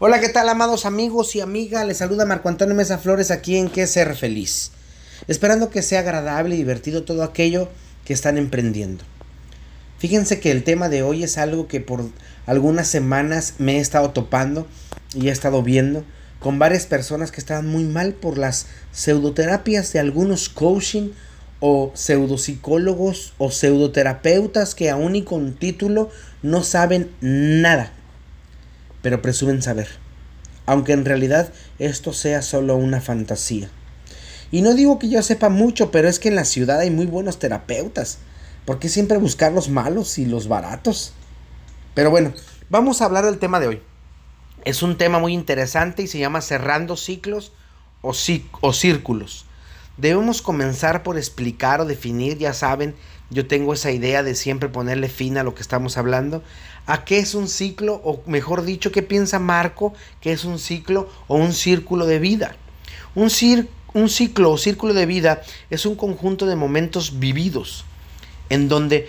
Hola, ¿qué tal, amados amigos y amigas? Les saluda Marco Antonio Mesa Flores aquí en Qué Ser Feliz. Esperando que sea agradable y divertido todo aquello que están emprendiendo. Fíjense que el tema de hoy es algo que por algunas semanas me he estado topando y he estado viendo con varias personas que estaban muy mal por las pseudoterapias de algunos coaching o pseudopsicólogos o pseudoterapeutas que aún y con título no saben nada pero presumen saber, aunque en realidad esto sea solo una fantasía. Y no digo que yo sepa mucho, pero es que en la ciudad hay muy buenos terapeutas. ¿Por qué siempre buscar los malos y los baratos? Pero bueno, vamos a hablar del tema de hoy. Es un tema muy interesante y se llama cerrando ciclos o, o círculos. Debemos comenzar por explicar o definir, ya saben, yo tengo esa idea de siempre ponerle fin a lo que estamos hablando, a qué es un ciclo, o mejor dicho, qué piensa Marco que es un ciclo o un círculo de vida. Un, un ciclo o círculo de vida es un conjunto de momentos vividos, en donde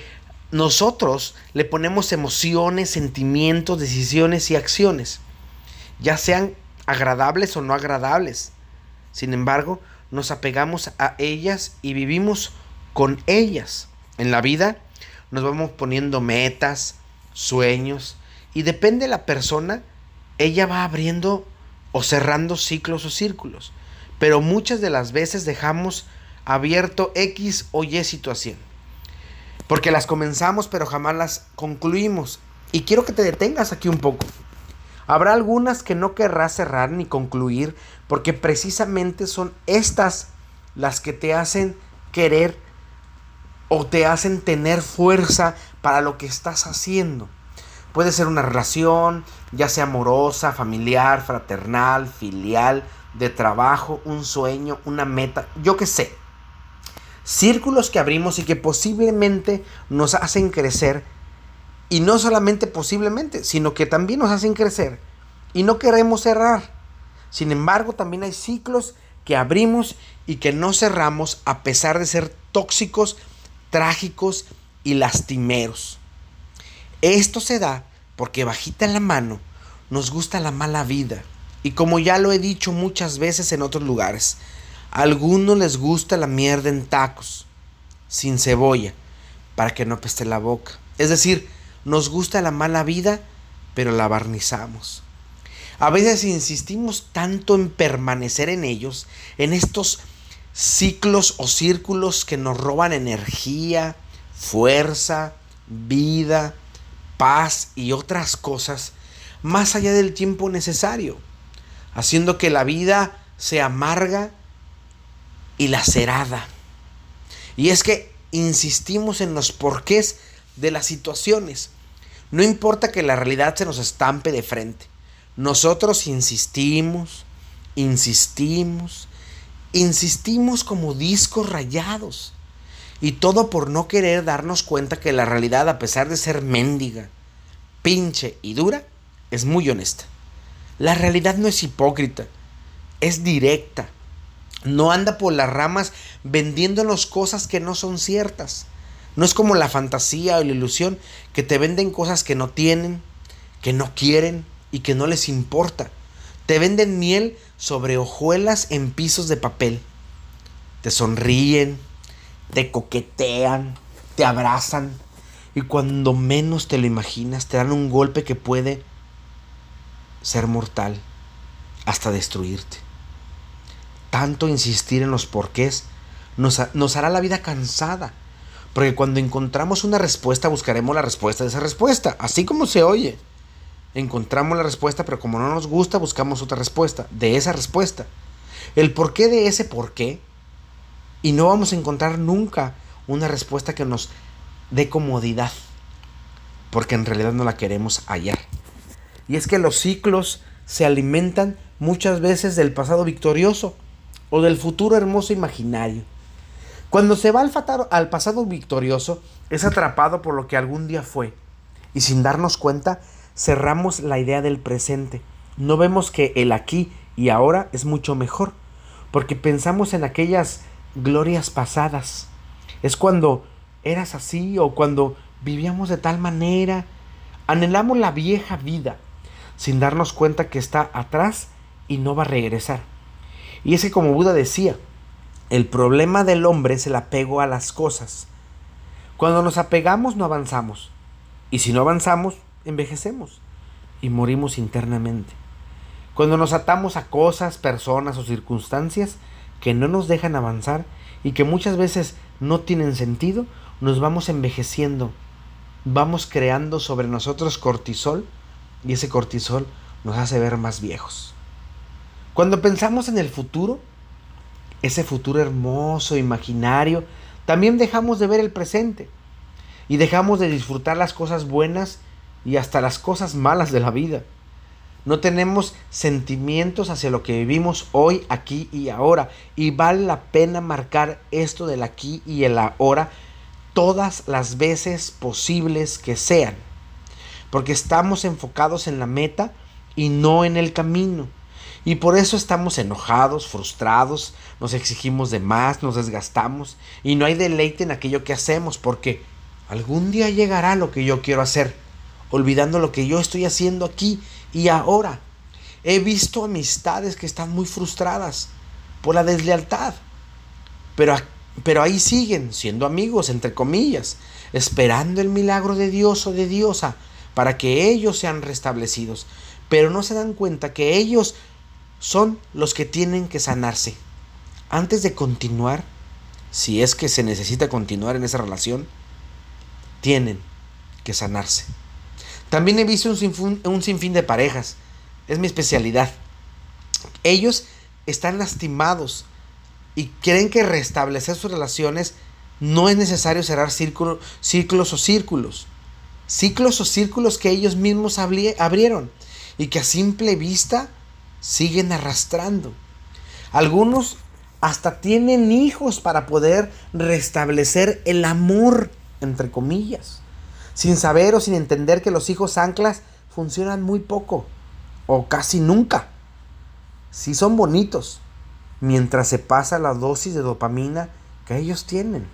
nosotros le ponemos emociones, sentimientos, decisiones y acciones, ya sean agradables o no agradables. Sin embargo, nos apegamos a ellas y vivimos con ellas. En la vida nos vamos poniendo metas, sueños, y depende de la persona, ella va abriendo o cerrando ciclos o círculos. Pero muchas de las veces dejamos abierto X o Y situación. Porque las comenzamos pero jamás las concluimos. Y quiero que te detengas aquí un poco. Habrá algunas que no querrás cerrar ni concluir porque precisamente son estas las que te hacen querer o te hacen tener fuerza para lo que estás haciendo. Puede ser una relación, ya sea amorosa, familiar, fraternal, filial, de trabajo, un sueño, una meta, yo qué sé. Círculos que abrimos y que posiblemente nos hacen crecer. Y no solamente posiblemente, sino que también nos hacen crecer. Y no queremos cerrar. Sin embargo, también hay ciclos que abrimos y que no cerramos a pesar de ser tóxicos trágicos y lastimeros. Esto se da porque bajita en la mano nos gusta la mala vida. Y como ya lo he dicho muchas veces en otros lugares, a algunos les gusta la mierda en tacos, sin cebolla, para que no peste la boca. Es decir, nos gusta la mala vida, pero la barnizamos. A veces insistimos tanto en permanecer en ellos, en estos ciclos o círculos que nos roban energía, fuerza, vida, paz y otras cosas más allá del tiempo necesario, haciendo que la vida se amarga y lacerada. Y es que insistimos en los porqués de las situaciones. No importa que la realidad se nos estampe de frente. Nosotros insistimos, insistimos, insistimos como discos rayados. Y todo por no querer darnos cuenta que la realidad, a pesar de ser mendiga, pinche y dura, es muy honesta. La realidad no es hipócrita, es directa. No anda por las ramas vendiéndonos cosas que no son ciertas. No es como la fantasía o la ilusión que te venden cosas que no tienen, que no quieren y que no les importa. Te venden miel sobre hojuelas en pisos de papel. Te sonríen, te coquetean, te abrazan y cuando menos te lo imaginas te dan un golpe que puede ser mortal hasta destruirte. Tanto insistir en los porqués nos, nos hará la vida cansada. Porque cuando encontramos una respuesta buscaremos la respuesta de esa respuesta, así como se oye encontramos la respuesta, pero como no nos gusta, buscamos otra respuesta de esa respuesta. El porqué de ese porqué. Y no vamos a encontrar nunca una respuesta que nos dé comodidad. Porque en realidad no la queremos hallar. Y es que los ciclos se alimentan muchas veces del pasado victorioso o del futuro hermoso imaginario. Cuando se va al, al pasado victorioso, es atrapado por lo que algún día fue. Y sin darnos cuenta, cerramos la idea del presente. No vemos que el aquí y ahora es mucho mejor, porque pensamos en aquellas glorias pasadas. Es cuando eras así o cuando vivíamos de tal manera. Anhelamos la vieja vida. sin darnos cuenta que está atrás y no va a regresar. Y es que como Buda decía, el problema del hombre es el apego a las cosas. Cuando nos apegamos no avanzamos. Y si no avanzamos, envejecemos y morimos internamente. Cuando nos atamos a cosas, personas o circunstancias que no nos dejan avanzar y que muchas veces no tienen sentido, nos vamos envejeciendo. Vamos creando sobre nosotros cortisol y ese cortisol nos hace ver más viejos. Cuando pensamos en el futuro, ese futuro hermoso, imaginario, también dejamos de ver el presente y dejamos de disfrutar las cosas buenas y hasta las cosas malas de la vida. No tenemos sentimientos hacia lo que vivimos hoy, aquí y ahora. Y vale la pena marcar esto del aquí y el ahora todas las veces posibles que sean. Porque estamos enfocados en la meta y no en el camino. Y por eso estamos enojados, frustrados, nos exigimos de más, nos desgastamos y no hay deleite en aquello que hacemos porque algún día llegará lo que yo quiero hacer, olvidando lo que yo estoy haciendo aquí y ahora. He visto amistades que están muy frustradas por la deslealtad, pero, pero ahí siguen siendo amigos, entre comillas, esperando el milagro de Dios o de Diosa para que ellos sean restablecidos, pero no se dan cuenta que ellos son los que tienen que sanarse. Antes de continuar, si es que se necesita continuar en esa relación, tienen que sanarse. También he visto un sinfín, de parejas. Es mi especialidad. Ellos están lastimados y creen que restablecer sus relaciones no es necesario cerrar círculos o círculos. Ciclos o círculos que ellos mismos abrieron y que a simple vista siguen arrastrando. Algunos hasta tienen hijos para poder restablecer el amor, entre comillas, sin saber o sin entender que los hijos anclas funcionan muy poco o casi nunca. Si son bonitos, mientras se pasa la dosis de dopamina que ellos tienen.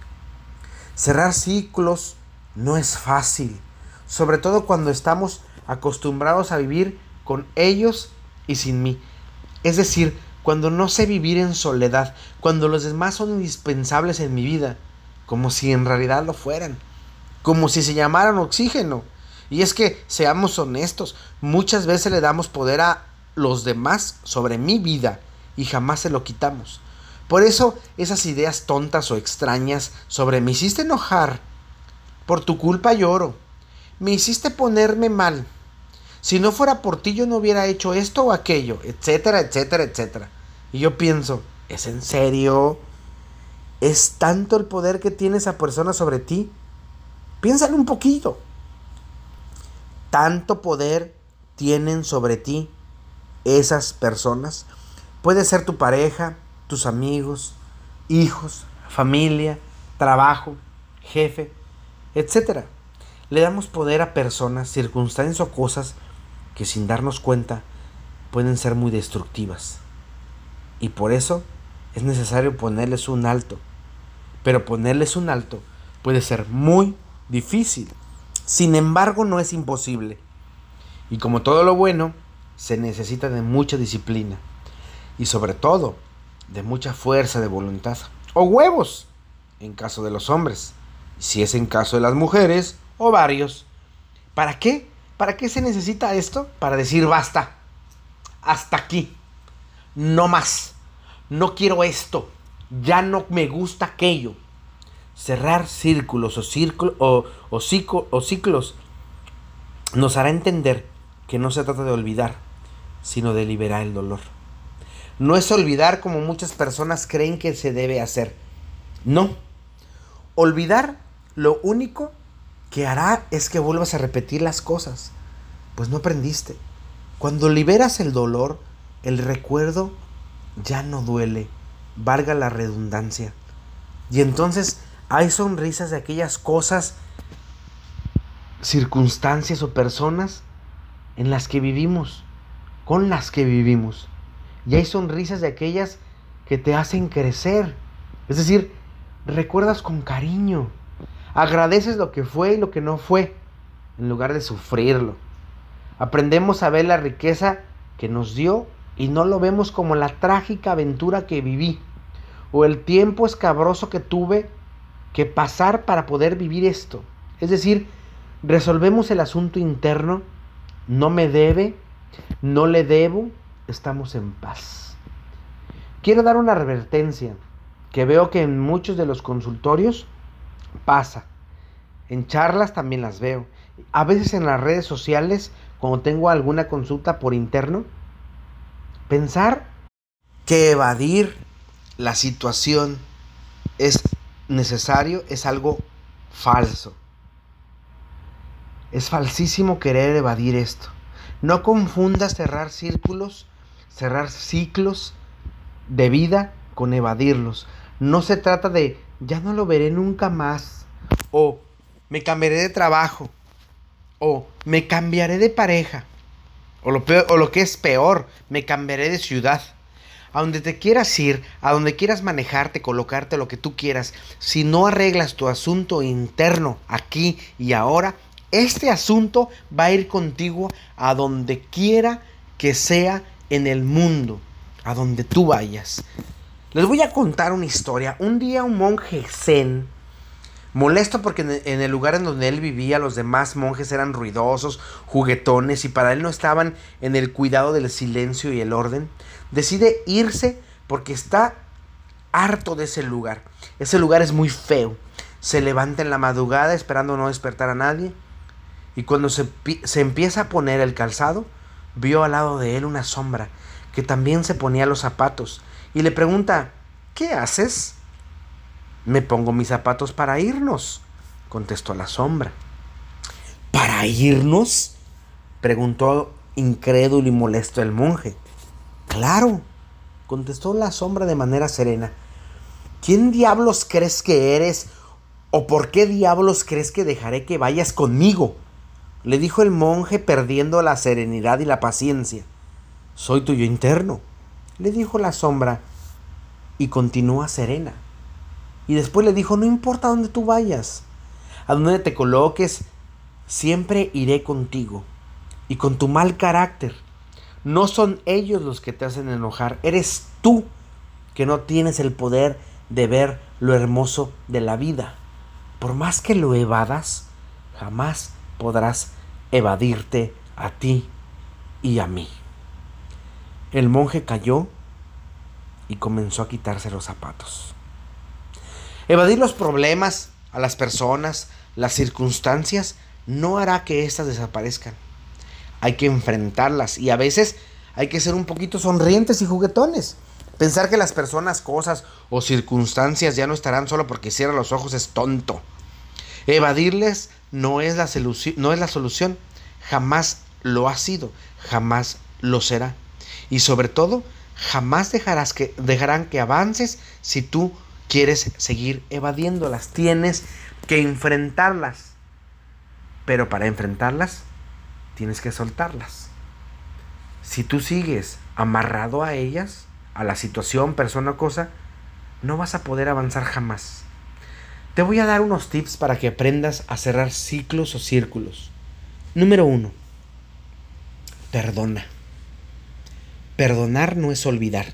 Cerrar ciclos no es fácil, sobre todo cuando estamos acostumbrados a vivir con ellos y sin mí. Es decir, cuando no sé vivir en soledad, cuando los demás son indispensables en mi vida, como si en realidad lo fueran, como si se llamaran oxígeno. Y es que, seamos honestos, muchas veces le damos poder a los demás sobre mi vida y jamás se lo quitamos. Por eso esas ideas tontas o extrañas sobre me hiciste enojar, por tu culpa lloro, me hiciste ponerme mal, si no fuera por ti yo no hubiera hecho esto o aquello, etcétera, etcétera, etcétera. Y yo pienso, ¿es en serio? ¿Es tanto el poder que tiene esa persona sobre ti? Piénsalo un poquito. ¿Tanto poder tienen sobre ti esas personas? Puede ser tu pareja, tus amigos, hijos, familia, trabajo, jefe, etcétera. Le damos poder a personas, circunstancias o cosas que sin darnos cuenta pueden ser muy destructivas. Y por eso es necesario ponerles un alto. Pero ponerles un alto puede ser muy difícil. Sin embargo, no es imposible. Y como todo lo bueno, se necesita de mucha disciplina. Y sobre todo, de mucha fuerza de voluntad. O huevos, en caso de los hombres. Si es en caso de las mujeres, o varios. ¿Para qué? ¿Para qué se necesita esto? Para decir basta. Hasta aquí. No más. No quiero esto. Ya no me gusta aquello. Cerrar círculos o, círculo, o, o, o ciclos nos hará entender que no se trata de olvidar, sino de liberar el dolor. No es olvidar como muchas personas creen que se debe hacer. No. Olvidar lo único que hará es que vuelvas a repetir las cosas. Pues no aprendiste. Cuando liberas el dolor, el recuerdo ya no duele, valga la redundancia. Y entonces hay sonrisas de aquellas cosas, circunstancias o personas en las que vivimos, con las que vivimos. Y hay sonrisas de aquellas que te hacen crecer. Es decir, recuerdas con cariño, Agradeces lo que fue y lo que no fue, en lugar de sufrirlo. Aprendemos a ver la riqueza que nos dio y no lo vemos como la trágica aventura que viví o el tiempo escabroso que tuve que pasar para poder vivir esto. Es decir, resolvemos el asunto interno, no me debe, no le debo, estamos en paz. Quiero dar una advertencia que veo que en muchos de los consultorios pasa. En charlas también las veo. A veces en las redes sociales, cuando tengo alguna consulta por interno, pensar que evadir la situación es necesario es algo falso. Es falsísimo querer evadir esto. No confundas cerrar círculos, cerrar ciclos de vida con evadirlos. No se trata de ya no lo veré nunca más o me cambiaré de trabajo o me cambiaré de pareja o lo, o lo que es peor, me cambiaré de ciudad. A donde te quieras ir, a donde quieras manejarte, colocarte lo que tú quieras, si no arreglas tu asunto interno aquí y ahora, este asunto va a ir contigo a donde quiera que sea en el mundo, a donde tú vayas. Les voy a contar una historia. Un día un monje zen Molesto porque en el lugar en donde él vivía los demás monjes eran ruidosos, juguetones y para él no estaban en el cuidado del silencio y el orden, decide irse porque está harto de ese lugar. Ese lugar es muy feo. Se levanta en la madrugada esperando no despertar a nadie y cuando se, se empieza a poner el calzado, vio al lado de él una sombra que también se ponía los zapatos y le pregunta, ¿qué haces? Me pongo mis zapatos para irnos, contestó la sombra. ¿Para irnos? preguntó incrédulo y molesto el monje. Claro, contestó la sombra de manera serena. ¿Quién diablos crees que eres? ¿O por qué diablos crees que dejaré que vayas conmigo? le dijo el monje perdiendo la serenidad y la paciencia. Soy tuyo interno, le dijo la sombra y continúa serena. Y después le dijo, no importa dónde tú vayas, a donde te coloques, siempre iré contigo. Y con tu mal carácter, no son ellos los que te hacen enojar, eres tú que no tienes el poder de ver lo hermoso de la vida. Por más que lo evadas, jamás podrás evadirte a ti y a mí. El monje cayó y comenzó a quitarse los zapatos. Evadir los problemas a las personas, las circunstancias, no hará que éstas desaparezcan. Hay que enfrentarlas y a veces hay que ser un poquito sonrientes y juguetones. Pensar que las personas, cosas o circunstancias ya no estarán solo porque cierran los ojos es tonto. Evadirles no es la, no es la solución. Jamás lo ha sido, jamás lo será. Y sobre todo, jamás dejarás que, dejarán que avances si tú quieres seguir evadiéndolas, tienes que enfrentarlas. Pero para enfrentarlas, tienes que soltarlas. Si tú sigues amarrado a ellas, a la situación, persona o cosa, no vas a poder avanzar jamás. Te voy a dar unos tips para que aprendas a cerrar ciclos o círculos. Número uno, perdona. Perdonar no es olvidar,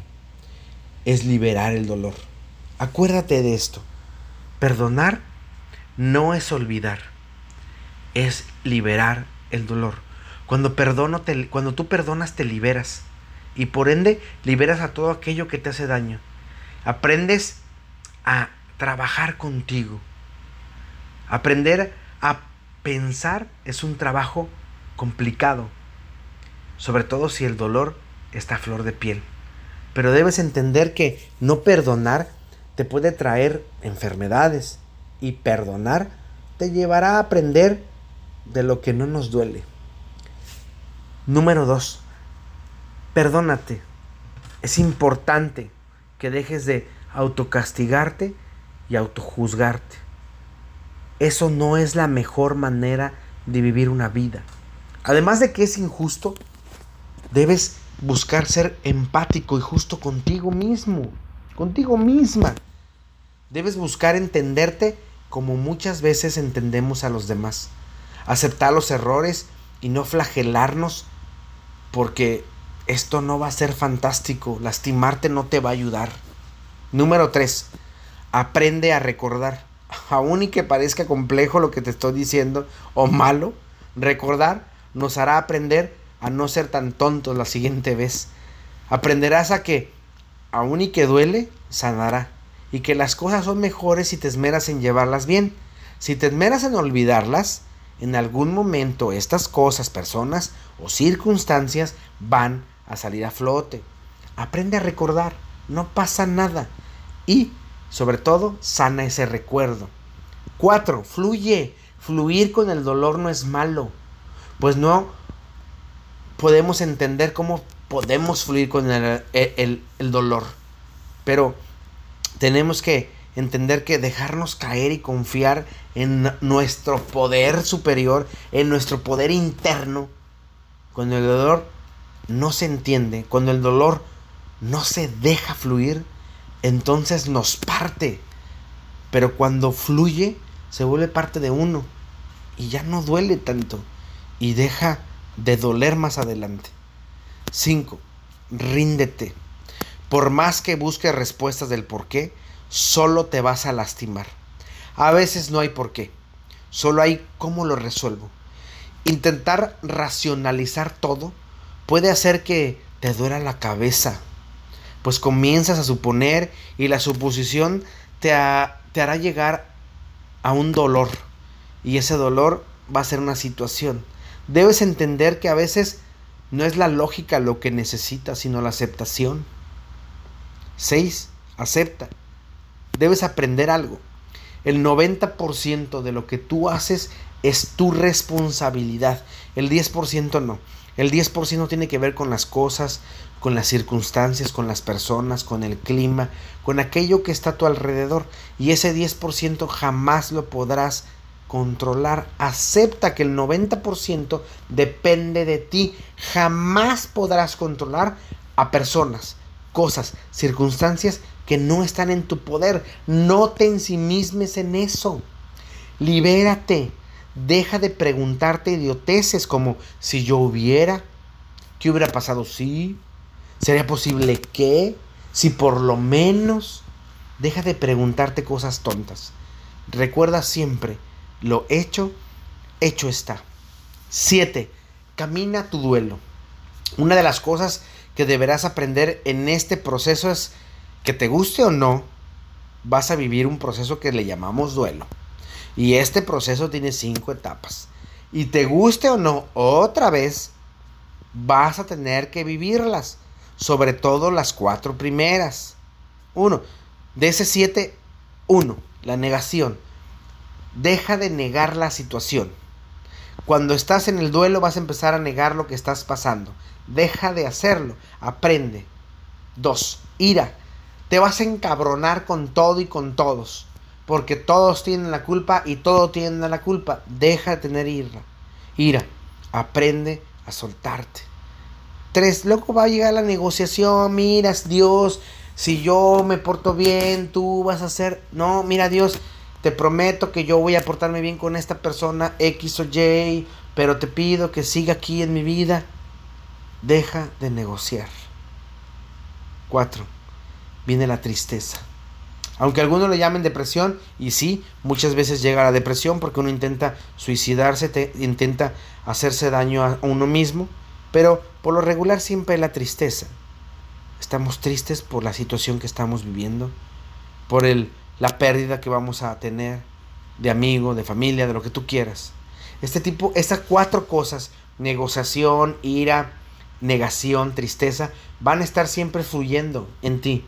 es liberar el dolor. Acuérdate de esto. Perdonar no es olvidar, es liberar el dolor. Cuando, perdono cuando tú perdonas te liberas y por ende liberas a todo aquello que te hace daño. Aprendes a trabajar contigo. Aprender a pensar es un trabajo complicado, sobre todo si el dolor está a flor de piel. Pero debes entender que no perdonar te puede traer enfermedades y perdonar te llevará a aprender de lo que no nos duele. Número 2. Perdónate. Es importante que dejes de autocastigarte y autojuzgarte. Eso no es la mejor manera de vivir una vida. Además de que es injusto, debes buscar ser empático y justo contigo mismo contigo misma. Debes buscar entenderte como muchas veces entendemos a los demás. Aceptar los errores y no flagelarnos porque esto no va a ser fantástico, lastimarte no te va a ayudar. Número 3. Aprende a recordar. Aún y que parezca complejo lo que te estoy diciendo o malo, recordar nos hará aprender a no ser tan tontos la siguiente vez. Aprenderás a que, aún y que duele, sanará. Y que las cosas son mejores si te esmeras en llevarlas bien. Si te esmeras en olvidarlas, en algún momento estas cosas, personas o circunstancias van a salir a flote. Aprende a recordar, no pasa nada. Y, sobre todo, sana ese recuerdo. 4. Fluye. Fluir con el dolor no es malo. Pues no podemos entender cómo podemos fluir con el, el dolor. Pero tenemos que entender que dejarnos caer y confiar en nuestro poder superior, en nuestro poder interno, cuando el dolor no se entiende, cuando el dolor no se deja fluir, entonces nos parte. Pero cuando fluye, se vuelve parte de uno y ya no duele tanto y deja de doler más adelante. 5. Ríndete. Por más que busques respuestas del por qué, solo te vas a lastimar. A veces no hay por qué, solo hay cómo lo resuelvo. Intentar racionalizar todo puede hacer que te duela la cabeza, pues comienzas a suponer y la suposición te, te hará llegar a un dolor y ese dolor va a ser una situación. Debes entender que a veces no es la lógica lo que necesitas, sino la aceptación. 6. Acepta. Debes aprender algo. El 90% de lo que tú haces es tu responsabilidad. El 10% no. El 10% tiene que ver con las cosas, con las circunstancias, con las personas, con el clima, con aquello que está a tu alrededor. Y ese 10% jamás lo podrás controlar. Acepta que el 90% depende de ti. Jamás podrás controlar a personas, cosas, circunstancias que no están en tu poder. No te ensimismes en eso. Libérate. Deja de preguntarte idioteces como si yo hubiera, ¿qué hubiera pasado si? ¿Sería posible que? Si por lo menos, deja de preguntarte cosas tontas. Recuerda siempre, lo hecho, hecho está. 7. Camina tu duelo. Una de las cosas que deberás aprender en este proceso es que te guste o no, vas a vivir un proceso que le llamamos duelo. Y este proceso tiene cinco etapas. Y te guste o no, otra vez vas a tener que vivirlas. Sobre todo las cuatro primeras. Uno, de ese siete, uno, la negación. Deja de negar la situación. Cuando estás en el duelo vas a empezar a negar lo que estás pasando. Deja de hacerlo. Aprende. Dos, ira. Te vas a encabronar con todo y con todos porque todos tienen la culpa y todos tienen la culpa. Deja de tener ira. Ira. Aprende a soltarte. Tres, luego va a llegar la negociación. Miras, Dios, si yo me porto bien, tú vas a hacer. No, mira, Dios, te prometo que yo voy a portarme bien con esta persona X o Y, pero te pido que siga aquí en mi vida. Deja de negociar. Cuatro, viene la tristeza. Aunque algunos le llamen depresión, y sí, muchas veces llega la depresión porque uno intenta suicidarse, intenta hacerse daño a uno mismo, pero por lo regular siempre la tristeza. Estamos tristes por la situación que estamos viviendo, por el, la pérdida que vamos a tener de amigo, de familia, de lo que tú quieras. Este tipo, estas cuatro cosas, negociación, ira, negación, tristeza, van a estar siempre fluyendo en ti.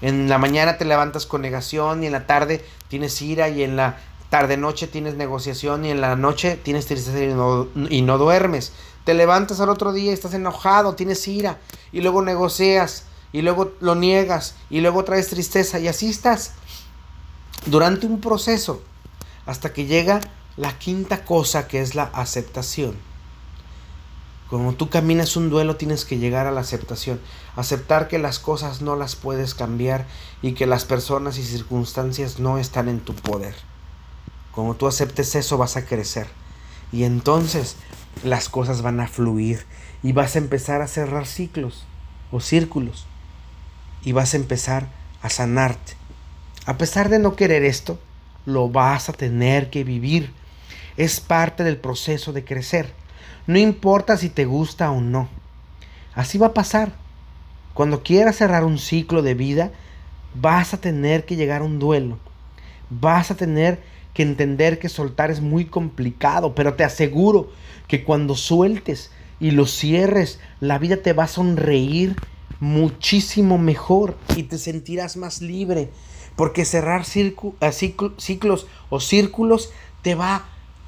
En la mañana te levantas con negación y en la tarde tienes ira y en la tarde noche tienes negociación y en la noche tienes tristeza y no, y no duermes. Te levantas al otro día y estás enojado, tienes ira y luego negocias y luego lo niegas y luego traes tristeza y así estás durante un proceso hasta que llega la quinta cosa que es la aceptación. Como tú caminas un duelo tienes que llegar a la aceptación, aceptar que las cosas no las puedes cambiar y que las personas y circunstancias no están en tu poder. Como tú aceptes eso vas a crecer. Y entonces las cosas van a fluir y vas a empezar a cerrar ciclos o círculos y vas a empezar a sanarte. A pesar de no querer esto, lo vas a tener que vivir. Es parte del proceso de crecer. No importa si te gusta o no. Así va a pasar. Cuando quieras cerrar un ciclo de vida, vas a tener que llegar a un duelo. Vas a tener que entender que soltar es muy complicado, pero te aseguro que cuando sueltes y lo cierres, la vida te va a sonreír muchísimo mejor y te sentirás más libre, porque cerrar ciclos o círculos te va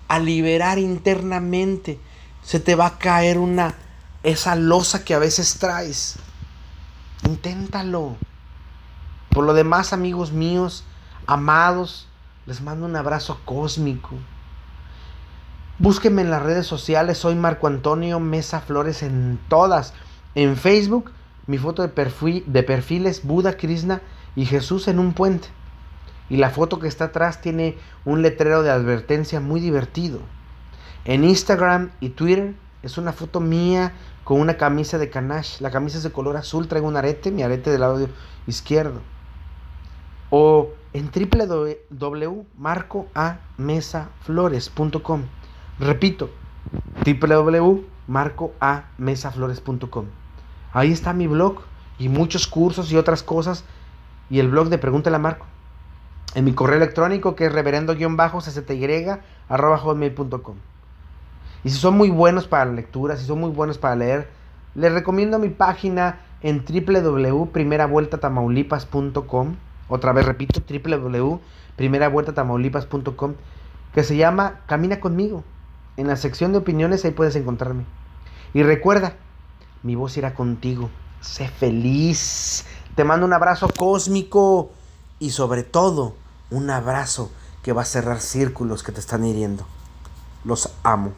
a liberar internamente, se te va a caer una esa losa que a veces traes. Inténtalo. Por lo demás, amigos míos, amados, les mando un abrazo cósmico. Búsquenme en las redes sociales, soy Marco Antonio Mesa Flores en todas. En Facebook, mi foto de perfil, de perfil es Buda, Krishna y Jesús en un puente. Y la foto que está atrás tiene un letrero de advertencia muy divertido. En Instagram y Twitter es una foto mía con una camisa de canache. La camisa es de color azul, traigo un arete, mi arete del lado izquierdo. O en www.marcoamesaflores.com. Repito, www.marcoamesaflores.com. Ahí está mi blog y muchos cursos y otras cosas y el blog de Pregúntale a Marco. En mi correo electrónico que es reverendo-cty.com. Y si son muy buenos para la lectura, si son muy buenos para leer, les recomiendo mi página en www.primeravueltatamaulipas.com otra vez repito, www.primeravueltatamaulipas.com, que se llama Camina conmigo. En la sección de opiniones ahí puedes encontrarme. Y recuerda, mi voz irá contigo. Sé feliz. Te mando un abrazo cósmico y sobre todo un abrazo que va a cerrar círculos que te están hiriendo. Los amo.